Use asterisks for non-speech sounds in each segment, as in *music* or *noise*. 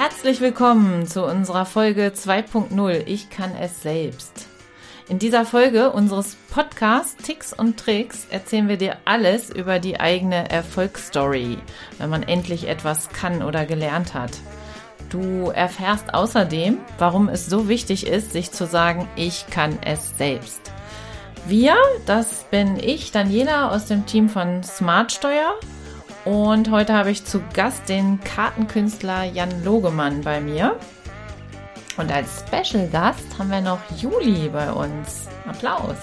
Herzlich willkommen zu unserer Folge 2.0 Ich kann es selbst. In dieser Folge unseres Podcasts Ticks und Tricks erzählen wir dir alles über die eigene Erfolgsstory, wenn man endlich etwas kann oder gelernt hat. Du erfährst außerdem, warum es so wichtig ist, sich zu sagen, ich kann es selbst. Wir, das bin ich, Daniela aus dem Team von Smartsteuer. Und heute habe ich zu Gast den Kartenkünstler Jan Logemann bei mir. Und als Special Gast haben wir noch Juli bei uns. Applaus.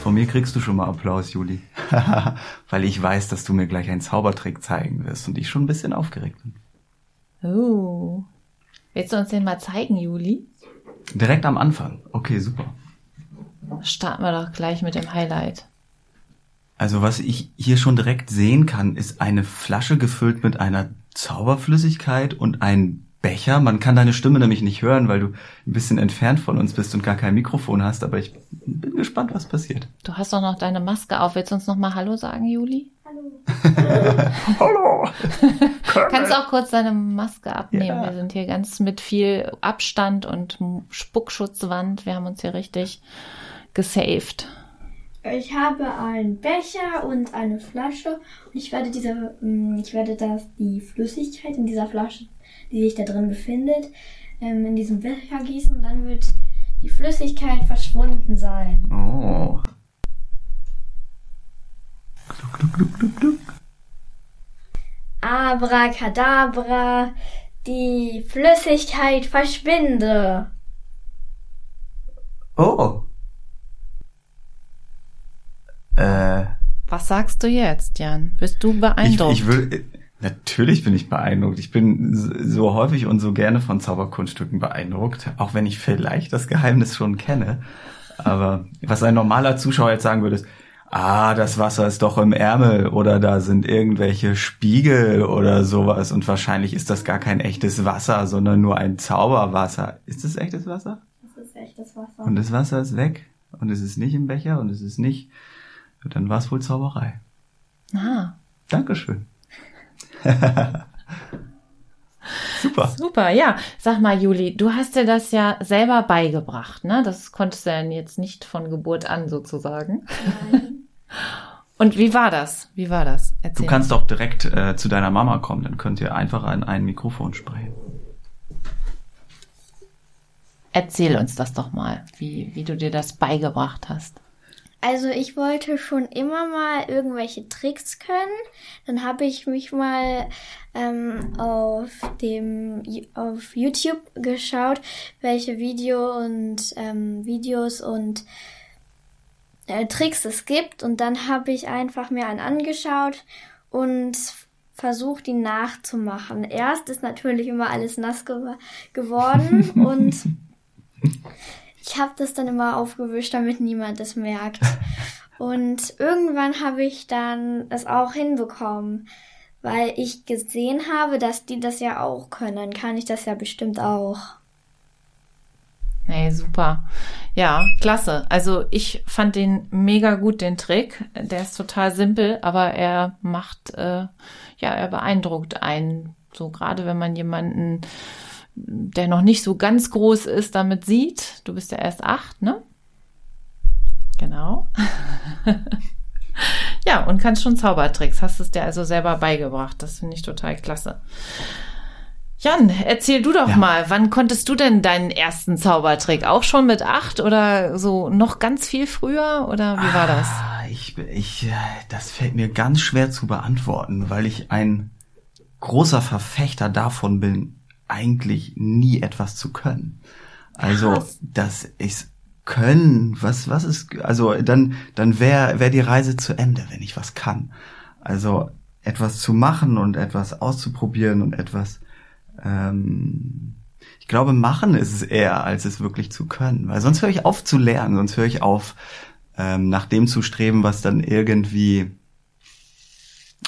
Von mir kriegst du schon mal Applaus, Juli. *laughs* Weil ich weiß, dass du mir gleich einen Zaubertrick zeigen wirst und ich schon ein bisschen aufgeregt bin. Oh. Willst du uns den mal zeigen, Juli? Direkt am Anfang. Okay, super. Starten wir doch gleich mit dem Highlight. Also was ich hier schon direkt sehen kann, ist eine Flasche gefüllt mit einer Zauberflüssigkeit und ein Becher. Man kann deine Stimme nämlich nicht hören, weil du ein bisschen entfernt von uns bist und gar kein Mikrofon hast, aber ich bin gespannt, was passiert. Du hast doch noch deine Maske auf. Willst du uns noch mal Hallo sagen, Juli? Hallo. *laughs* *laughs* Kannst du auch kurz deine Maske abnehmen? Ja. Wir sind hier ganz mit viel Abstand und Spuckschutzwand. Wir haben uns hier richtig gesaved. Ich habe einen Becher und eine Flasche und ich werde diese, mm, ich werde das, die Flüssigkeit in dieser Flasche, die sich da drin befindet, ähm, in diesem Becher gießen und dann wird die Flüssigkeit verschwunden sein. Oh. Gluck, gluck, gluck, gluck, gluck. Abracadabra, die Flüssigkeit verschwinde. Oh. Äh, Was sagst du jetzt, Jan? Bist du ich, beeindruckt? ich will, natürlich bin ich beeindruckt. Ich bin so so häufig und so gerne von Zauberkunststücken beeindruckt, auch wenn ich vielleicht das Geheimnis schon kenne. Aber was ein normaler Zuschauer jetzt sagen würde, ist, ah, das Wasser ist doch im Ärmel oder da sind irgendwelche Spiegel oder sowas und wahrscheinlich ist das gar kein echtes Wasser, sondern nur ein Zauberwasser. Ist das echtes Wasser? Das ist echtes Wasser. Und das Wasser ist weg und es ist nicht im Becher und es ist nicht, dann war es wohl Zauberei. ah, Dankeschön. *laughs* Super. super, ja. Sag mal, Juli, du hast dir das ja selber beigebracht, ne? Das konntest du ja jetzt nicht von Geburt an sozusagen. *laughs* Und wie war das? Wie war das? Du Erzähl. kannst auch direkt äh, zu deiner Mama kommen, dann könnt ihr einfach an ein Mikrofon sprechen. Erzähl uns das doch mal, wie, wie du dir das beigebracht hast. Also ich wollte schon immer mal irgendwelche Tricks können. Dann habe ich mich mal ähm, auf dem auf YouTube geschaut, welche Video und ähm, Videos und äh, Tricks es gibt. Und dann habe ich einfach mir einen angeschaut und versucht, ihn nachzumachen. Erst ist natürlich immer alles nass gew geworden *laughs* und ich habe das dann immer aufgewischt, damit niemand es merkt. *laughs* Und irgendwann habe ich dann es auch hinbekommen, weil ich gesehen habe, dass die das ja auch können. Kann ich das ja bestimmt auch. Hey, super. Ja, klasse. Also ich fand den mega gut, den Trick. Der ist total simpel, aber er macht, äh, ja, er beeindruckt einen. So gerade wenn man jemanden, der noch nicht so ganz groß ist, damit sieht. Du bist ja erst acht, ne? Genau. *laughs* ja, und kannst schon Zaubertricks. Hast es dir also selber beigebracht. Das finde ich total klasse. Jan, erzähl du doch Ja. mal, wann konntest du denn deinen ersten Zaubertrick? Auch schon mit acht oder so noch ganz viel früher oder wie war das? Ah, Ich, ich, das fällt mir ganz schwer zu beantworten, weil ich ein großer Verfechter davon bin, eigentlich nie etwas zu können. Also, Krass. das ist können, was, was ist, also dann, dann wäre wär die Reise zu Ende, wenn ich was kann. Also etwas zu machen und etwas auszuprobieren und etwas, ähm, ich glaube, machen ist es eher, als es wirklich zu können. Weil sonst höre ich auf zu lernen, sonst höre ich auf, ähm, nach dem zu streben, was dann irgendwie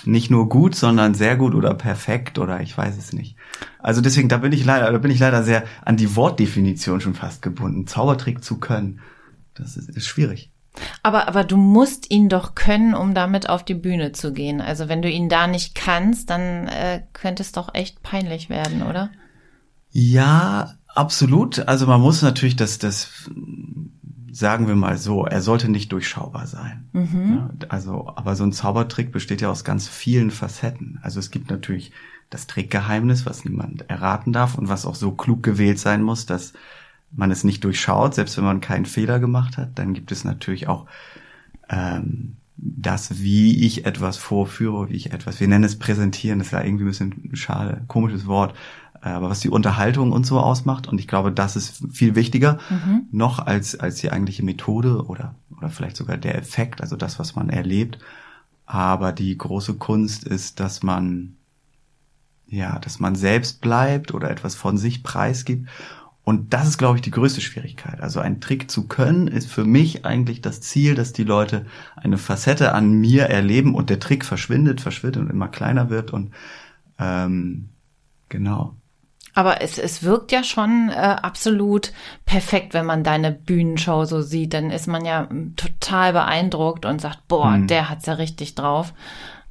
nicht nur gut, sondern sehr gut oder perfekt oder ich weiß es nicht. Also deswegen, da bin ich leider, da bin ich leider sehr an die Wortdefinition schon fast gebunden. Zaubertrick zu können, das ist, ist schwierig. Aber, aber du musst ihn doch können, um damit auf die Bühne zu gehen. Also wenn du ihn da nicht kannst, dann äh, könnte es doch echt peinlich werden, oder? Ja, absolut. Also man muss natürlich das, das sagen wir mal so, er sollte nicht durchschaubar sein. Mhm. Also, aber so ein Zaubertrick besteht ja aus ganz vielen Facetten. Also es gibt natürlich das Trickgeheimnis, was niemand erraten darf und was auch so klug gewählt sein muss, dass man es nicht durchschaut, selbst wenn man keinen Fehler gemacht hat. Dann gibt es natürlich auch ähm, das, wie ich etwas vorführe, wie ich etwas, wir nennen es präsentieren, das ist ja irgendwie ein bisschen ein schade, komisches Wort, aber was die Unterhaltung und so ausmacht. Und ich glaube, das ist viel wichtiger mhm. noch als, als die eigentliche Methode oder, oder vielleicht sogar der Effekt, also das, was man erlebt. Aber die große Kunst ist, dass man, ja, dass man selbst bleibt oder etwas von sich preisgibt und das ist, glaube ich, die größte Schwierigkeit. Also ein Trick zu können, ist für mich eigentlich das Ziel, dass die Leute eine Facette an mir erleben und der Trick verschwindet, verschwindet und immer kleiner wird und ähm, genau. Aber es, es wirkt ja schon äh, absolut perfekt, wenn man deine Bühnenshow so sieht. Dann ist man ja total beeindruckt und sagt, boah, hm. der hat's ja richtig drauf.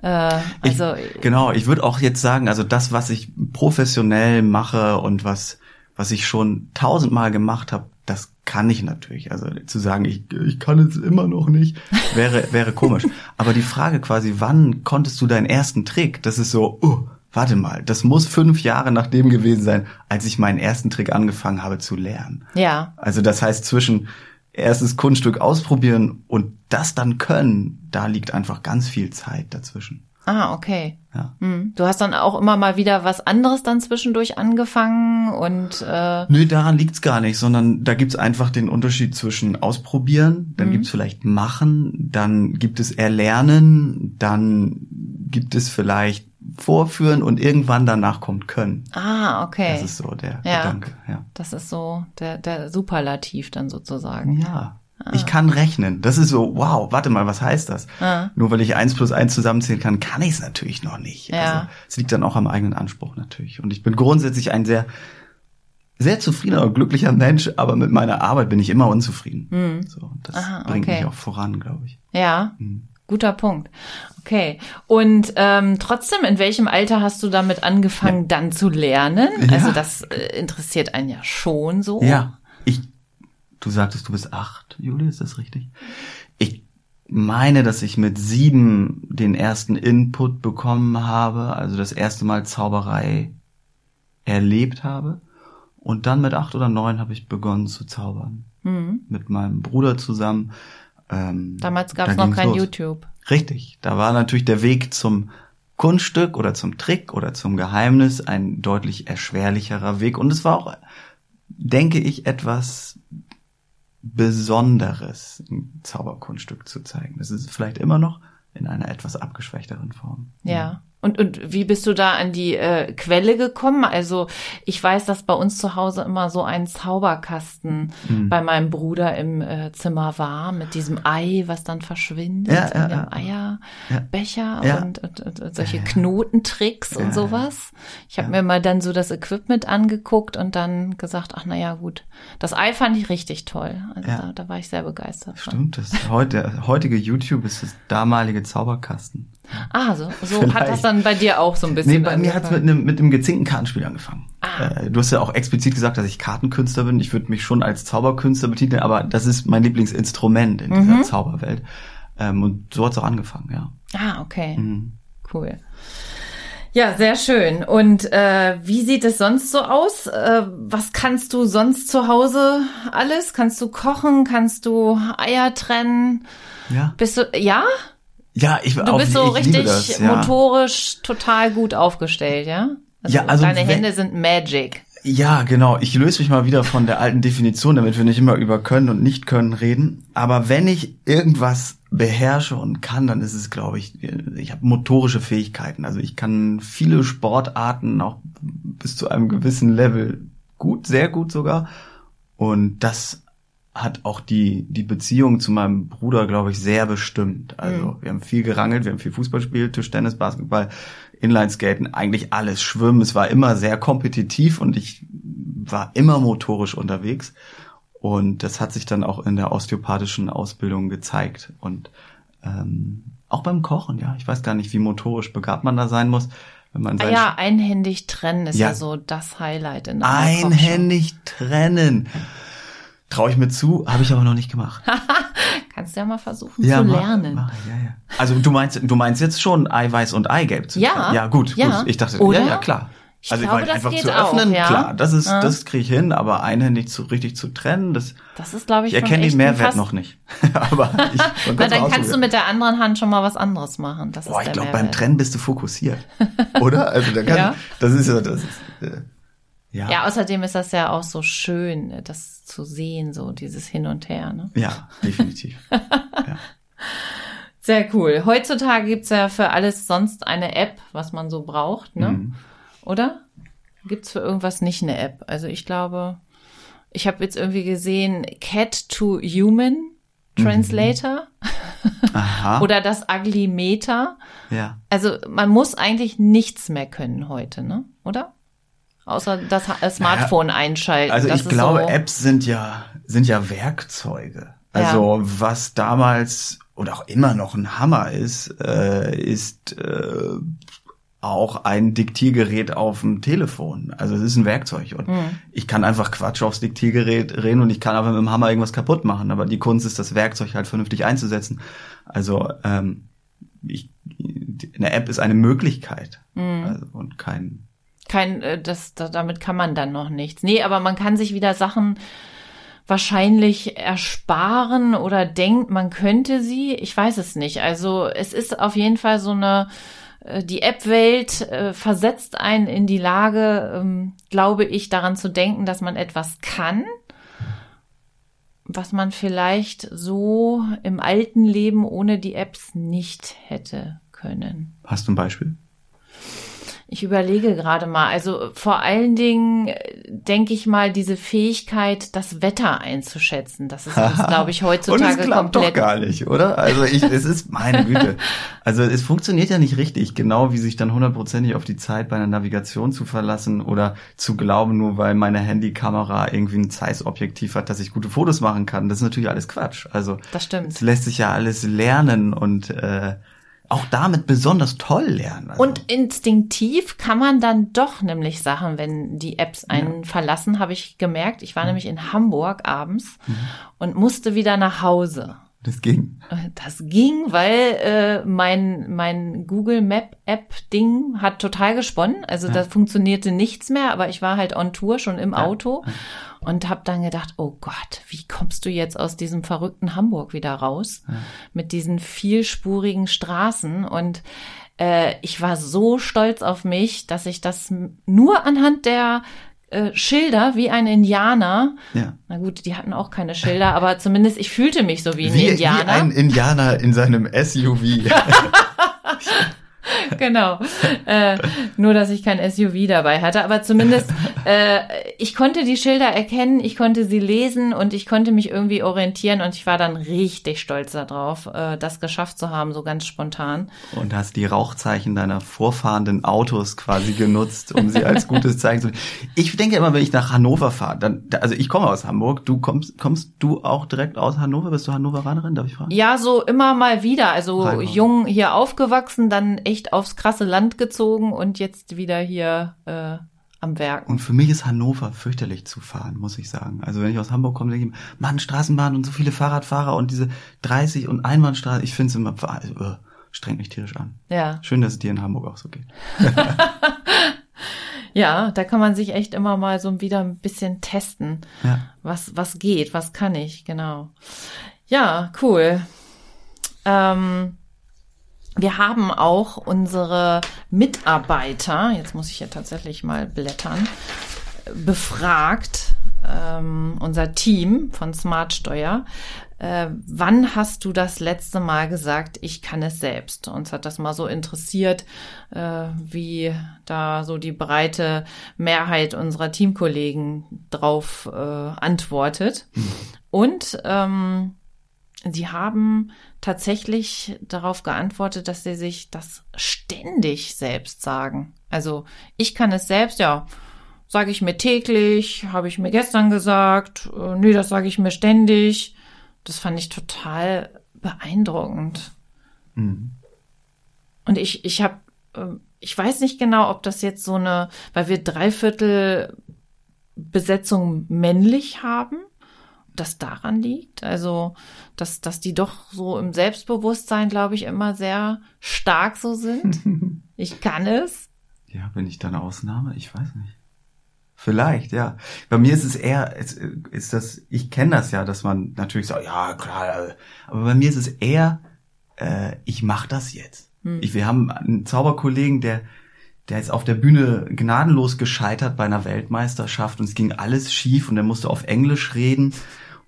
Äh, also ich, genau, ich würde auch jetzt sagen, also das, was ich professionell mache und was was ich schon tausendmal gemacht habe, das kann ich natürlich. Also zu sagen, ich, ich kann es immer noch nicht, wäre, wäre komisch. *laughs* Aber die Frage quasi, wann konntest du deinen ersten Trick? Das ist so, oh, warte mal, das muss fünf Jahre nach dem gewesen sein, als ich meinen ersten Trick angefangen habe zu lernen. Ja. Also das heißt, zwischen erstes Kunststück ausprobieren und das dann können, da liegt einfach ganz viel Zeit dazwischen. Ah, okay. Ja. Hm. Du hast dann auch immer mal wieder was anderes dann zwischendurch angefangen und äh Nö, daran liegt's gar nicht, sondern da gibt's einfach den Unterschied zwischen ausprobieren, dann mhm. gibt's vielleicht machen, dann gibt es erlernen, dann gibt es vielleicht vorführen und irgendwann danach kommt können. Ah, okay. Das ist so der ja. Gedanke, ja. Das ist so der, der Superlativ dann sozusagen. Ja. Ah. Ich kann rechnen. Das ist so, wow, warte mal, was heißt das? Ah. Nur weil ich eins plus eins zusammenzählen kann, kann ich es natürlich noch nicht. Ja. Also es liegt dann auch am eigenen Anspruch natürlich. Und ich bin grundsätzlich ein sehr, sehr zufriedener und glücklicher Mensch, aber mit meiner Arbeit bin ich immer unzufrieden. Mhm. So, das Aha, bringt okay. mich auch voran, glaube ich. Ja. Mhm. Guter Punkt. Okay. Und ähm, trotzdem, in welchem Alter hast du damit angefangen, ja. dann zu lernen? Ja. Also das äh, interessiert einen ja schon so. Ja. Ich Du sagtest, du bist acht, Juli, ist das richtig? Ich meine, dass ich mit sieben den ersten Input bekommen habe, also das erste Mal Zauberei erlebt habe. Und dann mit acht oder neun habe ich begonnen zu zaubern. Mhm. Mit meinem Bruder zusammen. Ähm, Damals gab es da noch kein los. YouTube. Richtig. Da war natürlich der Weg zum Kunststück oder zum Trick oder zum Geheimnis ein deutlich erschwerlicherer Weg. Und es war auch, denke ich, etwas Besonderes Zauberkunststück zu zeigen. Das ist vielleicht immer noch in einer etwas abgeschwächteren Form. Ja. Und, und wie bist du da an die äh, Quelle gekommen? Also ich weiß, dass bei uns zu Hause immer so ein Zauberkasten mhm. bei meinem Bruder im äh, Zimmer war mit diesem Ei, was dann verschwindet, ja, ja, ja. Eierbecher ja. Und, und, und, solche Knotentricks und sowas. Ich habe mir mal dann so das Equipment angeguckt und dann gesagt, ach naja gut, das Ei fand ich richtig toll. Also da, da war ich sehr begeistert. Stimmt, von. das heute, heutige YouTube ist das damalige Zauberkasten. Ah, so, so hat das dann bei dir auch so ein bisschen. Nee, bei mir hat es mit einem, mit einem gezinkten Kartenspiel angefangen. Ah. Äh, du hast ja auch explizit gesagt, dass ich Kartenkünstler bin. Ich würde mich schon als Zauberkünstler betiteln, aber das ist mein Lieblingsinstrument in dieser mhm. Zauberwelt. Ähm, und so hat es auch angefangen, ja. Ah, okay. Mhm. Cool. Ja, sehr schön. Und äh, wie sieht es sonst so aus? Äh, was kannst du sonst zu Hause alles? Kannst du kochen? Kannst du Eier trennen? Ja. Bist du ja? Ja, ich Du bist so richtig das, ja. motorisch total gut aufgestellt, ja? Also ja, also deine Hände sind Magic. Ja, genau. Ich löse mich mal wieder von der alten Definition, damit wir nicht immer über können und nicht können reden. Aber wenn ich irgendwas beherrsche und kann, dann ist es, glaube ich, ich habe motorische Fähigkeiten. Also ich kann viele Sportarten auch bis zu einem gewissen Level gut, sehr gut sogar. Und das hat auch die, die Beziehung zu meinem Bruder, glaube ich, sehr bestimmt. Also mhm. wir haben viel gerangelt, wir haben viel Fußball gespielt, Tischtennis, Basketball, Inlineskaten, eigentlich alles Schwimmen. Es war immer sehr kompetitiv und ich war immer motorisch unterwegs. Und das hat sich dann auch in der osteopathischen Ausbildung gezeigt. Und ähm, auch beim Kochen, ja. Ich weiß gar nicht, wie motorisch begabt man da sein muss. Wenn man Ah ja, einhändig trennen ist ja, Ja. so das Highlight in einer einhändig trennen. Traue ich mir zu, habe ich aber noch nicht gemacht. *laughs* Kannst du ja mal versuchen ja, zu mach- lernen. Mach, ich, ja, ja. Also du meinst, du meinst jetzt schon Eiweiß und Eigelb zu Ja. trennen? Ja, gut, Ja. gut. Ich dachte, Oder? ja, ja, klar. Ich also glaube, meine, das einfach zu auch, öffnen, ja. klar, das ist, Ja. das kriege ich hin, aber einhändig zu richtig zu trennen, das Das ist, glaube ich, ich erkenne den Mehrwert noch nicht. *laughs* aber ich, *laughs* Na, dann kannst du mit der anderen Hand schon mal was anderes machen. Das Boah, ist ich glaube, beim Trennen bist du fokussiert. Oder? Also da kann, Ja. das ist ja, das ist, äh, ja. Ja, außerdem ist das ja auch so schön, das zu sehen, so dieses Hin und Her. Ne? Ja, definitiv. *laughs* ja. Sehr cool. Heutzutage gibt's ja für alles sonst eine App, was man so braucht, ne? Mhm. Oder? Gibt's für irgendwas nicht eine App? Also ich glaube, ich habe jetzt irgendwie gesehen, Cat to Human Translator Aha. *laughs* oder das Ugly Meter. ja. Also man muss eigentlich nichts mehr können heute, ne? Oder? Außer das äh, Smartphone einschalten. Also das ich glaube, so, Apps sind ja, sind ja Werkzeuge. Also was damals oder auch immer noch ein Hammer ist, äh, ist äh, auch ein Diktiergerät auf dem Telefon. Also es ist ein Werkzeug und Hm. ich kann einfach Quatsch aufs Diktiergerät reden und ich kann einfach mit dem Hammer irgendwas kaputt machen. Aber die Kunst ist, das Werkzeug halt vernünftig einzusetzen. Also ähm, ich, eine App ist eine Möglichkeit Hm. also, und kein kein, äh, das, da, damit kann man dann noch nichts. Nee, aber man kann sich wieder Sachen wahrscheinlich ersparen oder denkt, man könnte sie. Ich weiß es nicht. Also es ist auf jeden Fall so eine, äh, die App-Welt äh, versetzt einen in die Lage, ähm, glaube ich, daran zu denken, dass man etwas kann, was man vielleicht so im alten Leben ohne die Apps nicht hätte können. Hast du ein Beispiel? Ich überlege gerade mal. Also vor allen Dingen äh, denke ich mal diese Fähigkeit, das Wetter einzuschätzen. Das ist uns, *laughs* glaube ich, Und es heutzutage klappt doch komplett. gar nicht, oder? Also ich, es ist meine *laughs* Güte. Also es funktioniert ja nicht richtig, genau wie sich dann hundertprozentig auf die Zeit bei einer Navigation zu verlassen oder zu glauben, nur weil meine Handykamera irgendwie ein Zeiss-Objektiv hat, dass ich gute Fotos machen kann. Das ist natürlich alles Quatsch. Also Das stimmt. es lässt sich ja alles lernen und äh, auch damit besonders toll lernen. Also, Und instinktiv kann man dann doch nämlich Sachen, wenn die Apps einen verlassen, habe ich gemerkt. Ich war nämlich in Hamburg abends Mhm. und musste wieder nach Hause. Das ging. Das ging, weil äh, mein mein Google Map App Ding hat total gesponnen. Also da funktionierte nichts mehr, aber ich war halt on Tour schon im Auto und habe dann gedacht, oh Gott, wie kommst du jetzt aus diesem verrückten Hamburg wieder raus mit diesen vielspurigen Straßen? Und äh, ich war so stolz auf mich, dass ich das nur anhand der äh, Schilder wie ein Indianer Ja. na gut, die hatten auch keine Schilder, aber zumindest ich fühlte mich so wie ein Wie, wie Indianer. ein Indianer in seinem SUV. *laughs* *laughs* genau. Äh, nur, dass ich kein SUV dabei hatte. Aber zumindest, äh, ich konnte die Schilder erkennen, ich konnte sie lesen und ich konnte mich irgendwie orientieren und ich war dann richtig stolz darauf, äh, das geschafft zu haben, so ganz spontan. Und hast die Rauchzeichen deiner vorfahrenden Autos quasi genutzt, um sie als gutes Zeichen zu. Ich denke immer, wenn ich nach Hannover fahre, dann, da- also ich komme aus Hamburg, du kommst, kommst du auch direkt aus Hannover? Bist du Hannoveranerin, darf ich fragen? Ja, so immer mal wieder. Also jung hier aufgewachsen, dann echt aufs krasse Land gezogen und jetzt wieder hier äh, am Werken. Und für mich ist Hannover fürchterlich zu fahren, muss ich sagen. Also wenn ich aus Hamburg komme, denke ich, mir, Mann, Straßenbahn und so viele Fahrradfahrer und diese 30 und Einbahnstraße, ich finde es immer, also, äh, strengt mich tierisch an. Ja. Schön, dass es dir in Hamburg auch so geht. *laughs* Ja, da kann man sich echt immer mal so wieder ein bisschen testen. Ja. Was, was geht, was kann ich, genau. Ja, cool. Ähm, wir haben auch unsere Mitarbeiter, jetzt muss ich ja tatsächlich mal blättern, befragt, ähm, unser Team von Smart Steuer. Äh, wann hast du das letzte Mal gesagt, ich kann es selbst? Uns hat das mal so interessiert, äh, wie da so die breite Mehrheit unserer Teamkollegen drauf äh, antwortet. Und ähm, sie haben tatsächlich darauf geantwortet, dass sie sich das ständig selbst sagen. Also ich kann es selbst, ja, sage ich mir täglich, habe ich mir gestern gesagt, äh, nee, das sage ich mir ständig. Das fand ich total beeindruckend. Mhm. Und ich, ich habe, ich weiß nicht genau, ob das jetzt so eine, weil wir Dreiviertel Besetzung männlich haben, das daran liegt. Also, dass, dass die doch so im Selbstbewusstsein, glaube ich, immer sehr stark so sind. *laughs* ich kann es. Ja, bin ich da eine Ausnahme? Ich weiß nicht. Vielleicht, ja. Bei mir ist es eher, ist, ist das, ich kenne das ja, dass man natürlich sagt, ja klar, aber bei mir ist es eher, äh, ich mache das jetzt. Hm. Ich, wir haben einen Zauberkollegen, der, der ist auf der Bühne gnadenlos gescheitert bei einer Weltmeisterschaft und es ging alles schief und er musste auf Englisch reden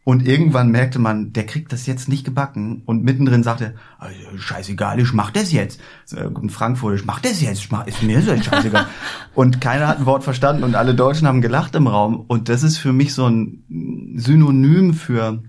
und irgendwann merkte man, der kriegt das jetzt nicht gebacken. Und mittendrin sagte, er, scheißegal, ich mach das jetzt. In Frankfurt, ich mach das jetzt, ich mach, ist mir so scheißegal. *laughs* und keiner hat ein Wort verstanden und alle Deutschen haben gelacht im Raum. Und das ist für mich so ein Synonym für,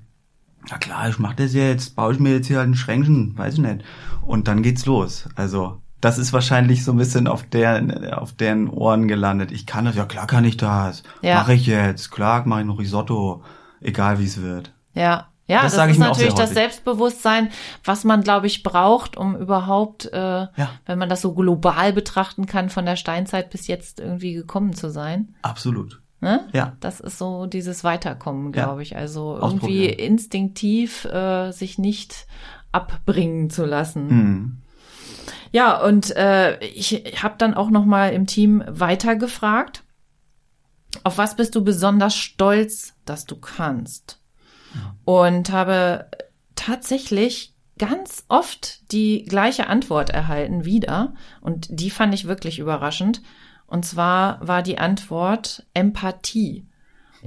na klar, ich mach das jetzt, baue ich mir jetzt hier halt ein Schränkchen, weiß ich nicht. Und dann geht's los. Also, das ist wahrscheinlich so ein bisschen auf der, auf deren Ohren gelandet. Ich kann das, ja klar kann ich das. Ja. Mache ich jetzt, klar mache ich noch Risotto egal wie es wird. Ja. Ja, das, das ist natürlich das Selbstbewusstsein, was man, glaube ich, braucht, um überhaupt, äh, ja. wenn man das so global betrachten kann, von der Steinzeit bis jetzt irgendwie gekommen zu sein. Absolut. Ne? Ja. Das ist so dieses Weiterkommen, glaube ja. ich. Also irgendwie instinktiv äh, sich nicht abbringen zu lassen. Mhm. Ja, und äh, ich habe dann auch noch mal im Team weitergefragt auf was bist du besonders stolz, dass du kannst? Und habe tatsächlich ganz oft die gleiche Antwort erhalten wieder. Und die fand ich wirklich überraschend. Und zwar war die Antwort Empathie.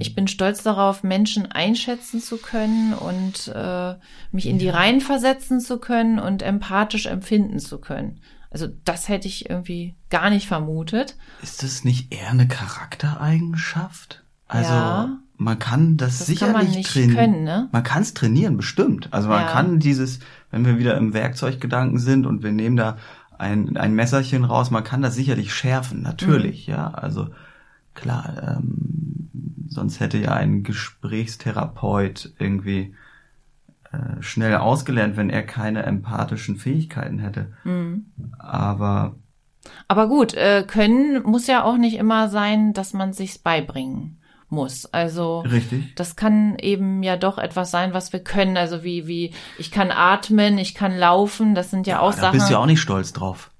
Ich bin stolz darauf, Menschen einschätzen zu können und äh, mich in die Reihen versetzen zu können und empathisch empfinden zu können. Also das hätte ich irgendwie gar nicht vermutet. Ist das nicht eher eine Charaktereigenschaft? Also ja, man kann das, das sicherlich trainieren. Ne? Man kann es trainieren, bestimmt. Also man ja. kann dieses, wenn wir wieder im Werkzeuggedanken sind und wir nehmen da ein, ein Messerchen raus, man kann das sicherlich schärfen, natürlich, mhm. ja. Also klar, ähm, sonst hätte ja ein Gesprächstherapeut irgendwie äh, schnell ausgelernt, wenn er keine empathischen Fähigkeiten hätte. Mhm. Aber aber gut, äh, können muss ja auch nicht immer sein, dass man sich's beibringen muss. Also Richtig. das kann eben ja doch etwas sein, was wir können. Also wie wie ich kann atmen, ich kann laufen. Das sind ja, ja auch da Sachen. Da bist du ja auch nicht stolz drauf.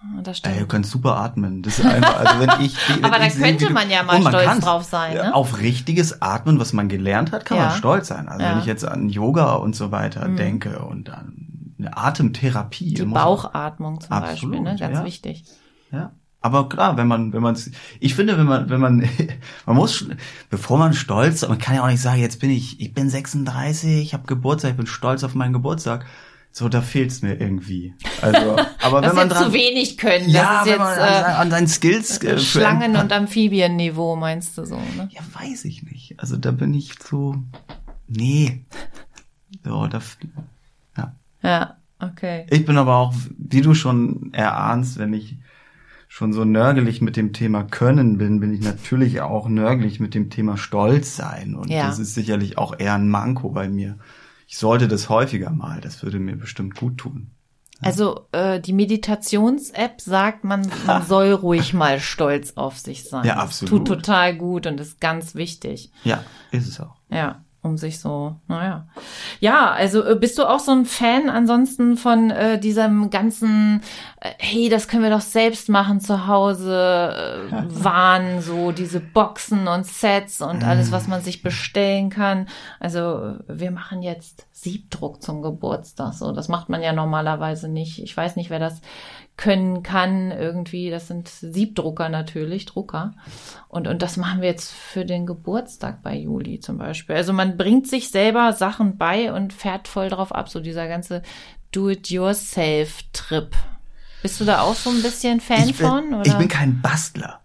Ah, das stimmt. Ey, du kannst super atmen. Das ist einfach, also wenn ich, *laughs* wenn Aber da könnte sehe, man ja mal man stolz drauf sein. Ne? Auf richtiges Atmen, was man gelernt hat, kann ja. man stolz sein. Also ja. wenn ich jetzt an Yoga und so weiter mhm. denke und an eine Atemtherapie. Die Bauchatmung zum absolut, Beispiel, ne? ganz ja. wichtig. Ja. Aber klar, wenn man, wenn man, ich finde, wenn man, wenn man, *laughs* man muss, bevor man stolz, man kann ja auch nicht sagen, jetzt bin ich, ich bin 36, ich habe Geburtstag, ich bin stolz auf meinen Geburtstag so, da fehlt's mir irgendwie. Also, aber wenn man dran, zu wenig können. Ja, das ist jetzt, man an, äh, an seinen Skills äh, Schlangen- und Amphibienniveau meinst du so, ne? Ja, weiß ich nicht. Also da bin ich zu, nee. So, da, ja. Ja, okay. Ich bin aber auch, wie du schon erahnst, wenn ich schon so nörgelig mit dem Thema Können bin, bin ich natürlich auch nörgelig mit dem Thema Stolz sein. Und ja. das ist sicherlich auch eher ein Manko bei mir ich sollte das häufiger mal, das würde mir bestimmt gut tun. Also äh, die Meditations-App sagt, man, man *laughs* soll ruhig mal stolz auf sich sein. Ja, absolut. Das tut total gut und ist ganz wichtig. Ja, ist es auch. Ja um sich so, naja. Ja, also äh, bist du auch so ein Fan ansonsten von äh, diesem ganzen, äh, hey, das können wir doch selbst machen zu Hause, äh, *laughs* Wahn, so diese Boxen und Sets und alles, was man sich bestellen kann. Also wir machen jetzt Siebdruck zum Geburtstag, so, das macht man ja normalerweise nicht. Ich weiß nicht, wer das können kann irgendwie. Das sind Siebdrucker natürlich, Drucker. Und, und das machen wir jetzt für den Geburtstag bei Juli zum Beispiel. Also man bringt sich selber Sachen bei und fährt voll drauf ab, so dieser ganze Do-it-yourself-Trip. Bist du da auch so ein bisschen Fan ich bin, von? Oder? Ich bin kein Bastler.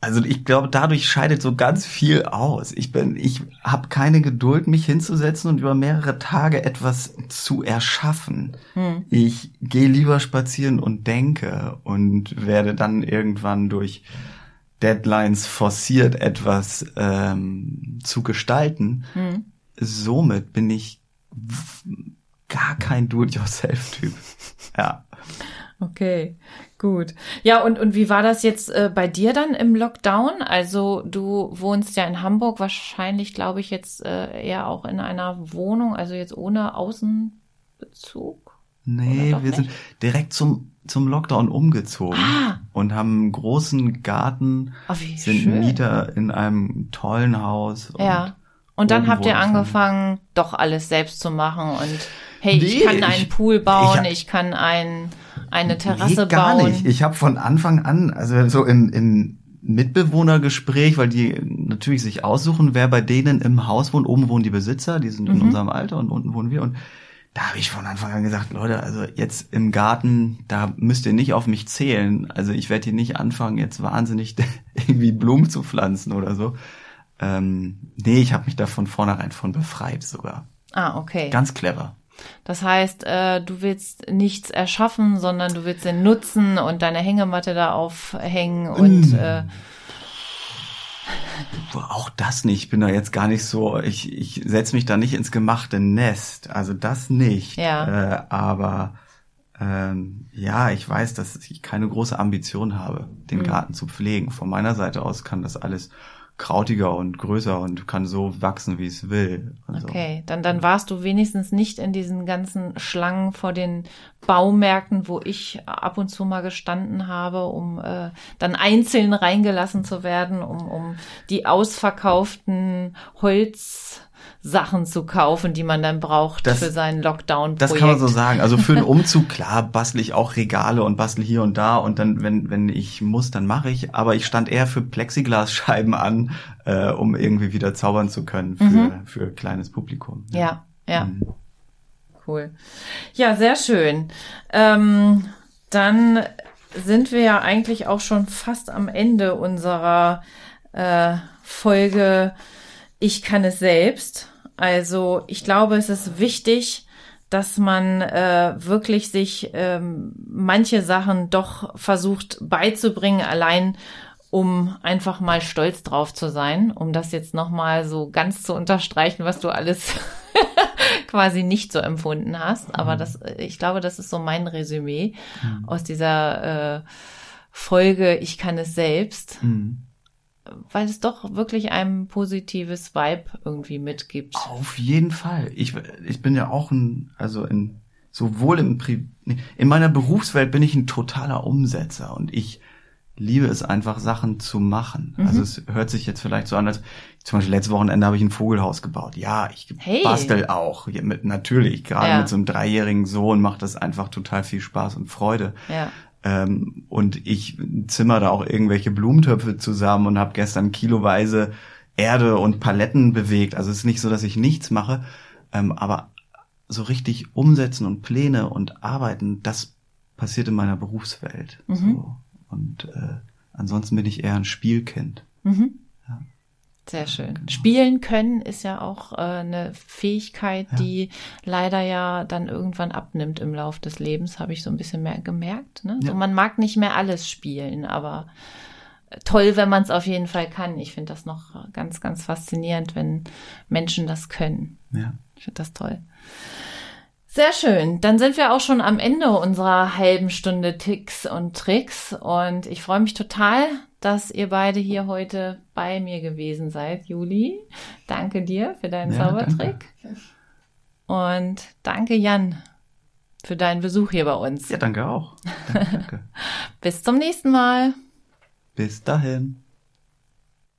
Also ich glaube, dadurch scheidet so ganz viel aus. Ich bin, ich habe keine Geduld, mich hinzusetzen und über mehrere Tage etwas zu erschaffen. Hm. Ich gehe lieber spazieren und denke und werde dann irgendwann durch Deadlines forciert, etwas ähm, zu gestalten. Hm. Somit bin ich gar kein Do-it-yourself-Typ. *laughs* Ja. Okay, gut. Ja, und, und wie war das jetzt äh, bei dir dann im Lockdown? Also du wohnst ja in Hamburg, wahrscheinlich glaube ich jetzt äh, eher auch in einer Wohnung, also jetzt ohne Außenbezug. Nee, wir sind direkt zum, zum Lockdown umgezogen Ah. und haben einen großen Garten, Oh, sind schön. Mieter in einem tollen Haus. Ja. Und dann habt ihr angefangen, doch alles selbst zu machen und hey, ich Nee, kann einen ich- Pool bauen, ich ich, kann ein, eine Terrasse nee, gar bauen. nicht. Ich habe von Anfang an, also so im, im Mitbewohnergespräch, weil die natürlich sich aussuchen, wer bei denen im Haus wohnt. Oben wohnen die Besitzer, die sind in Mhm. unserem Alter und unten wohnen wir. Und da habe ich von Anfang an gesagt, Leute, also jetzt im Garten, da müsst ihr nicht auf mich zählen. Also ich werde hier nicht anfangen, jetzt wahnsinnig *laughs* irgendwie Blumen zu pflanzen oder so. Ähm, nee, ich habe mich da von vornherein von befreit sogar. Ah, okay. Ganz clever. Das heißt, äh, du willst nichts erschaffen, sondern du willst den nutzen und deine Hängematte da aufhängen und Mm. äh, Auch das nicht. Ich bin da jetzt gar nicht so, ich, ich setze mich da nicht ins gemachte Nest. Also das nicht. Ja. Äh, aber ähm, ja, ich weiß, dass ich keine große Ambition habe, den Garten zu pflegen. Von meiner Seite aus kann das alles krautiger und größer und kann so wachsen, wie es will. und so. okay, dann dann warst du wenigstens nicht in diesen ganzen Schlangen vor den Baumärkten, wo ich ab und zu mal gestanden habe, um äh, dann einzeln reingelassen zu werden, um um die ausverkauften Holzsachen zu kaufen, die man dann braucht Das- für seinen Lockdown-Projekt. Das kann man so sagen. Also für einen Umzug, klar, bastel ich auch Regale und bastel hier und da und dann, wenn, wenn ich muss, dann mache ich. Aber ich stand eher für Plexiglasscheiben an, äh, um irgendwie wieder zaubern zu können für, für kleines Publikum. Mhm. Ja, ja. Mhm. Cool. Ja, sehr schön. Ähm, dann sind wir ja eigentlich auch schon fast am Ende unserer äh, Folge Ich kann es selbst. Also ich glaube, es ist wichtig, dass man äh, wirklich sich ähm, manche Sachen doch versucht beizubringen, allein um einfach mal stolz drauf zu sein, um das jetzt nochmal so ganz zu unterstreichen, was du alles *laughs* quasi nicht so empfunden hast. Aber das, ich glaube, das ist so mein Resümee aus dieser äh, Folge Ich kann es selbst, Mhm. Weil es doch wirklich ein positives Vibe irgendwie mitgibt. Auf jeden Fall. Ich, ich bin ja auch ein, also in, sowohl im, Pri in meiner Berufswelt bin ich ein totaler Umsetzer und ich liebe es einfach, Sachen zu machen. Mhm. Also es hört sich jetzt vielleicht so an, als zum Beispiel letztes Wochenende habe ich ein Vogelhaus gebaut. Ja, ich Hey. bastel auch. Mit, natürlich, gerade Ja. mit so einem dreijährigen Sohn macht das einfach total viel Spaß und Freude. Ja. Ähm, und ich zimmer da auch irgendwelche Blumentöpfe zusammen und habe gestern kiloweise Erde und Paletten bewegt. Also es ist nicht so, dass ich nichts mache, ähm, aber so richtig umsetzen und Pläne und arbeiten, das passiert in meiner Berufswelt. Mhm. So. Und äh, ansonsten bin ich eher ein Spielkind. Mhm. Sehr schön. Spielen können ist ja auch äh, eine Fähigkeit, Ja. die leider ja dann irgendwann abnimmt im Lauf des Lebens, habe ich so ein bisschen mehr gemerkt. Ne? Ja. So, man mag nicht mehr alles spielen, aber toll, wenn man es auf jeden Fall kann. Ich finde das noch ganz, ganz faszinierend, wenn Menschen das können. Ja. Ich finde das toll. Sehr schön. Dann sind wir auch schon am Ende unserer halben Stunde Ticks und Tricks. Und ich freue mich total, dass ihr beide hier heute bei mir gewesen seid, Juli. Danke dir für deinen Ja, Zaubertrick. Und danke, Jan, für deinen Besuch hier bei uns. Ja, danke auch. Danke, danke. *laughs* Bis zum nächsten Mal. Bis dahin.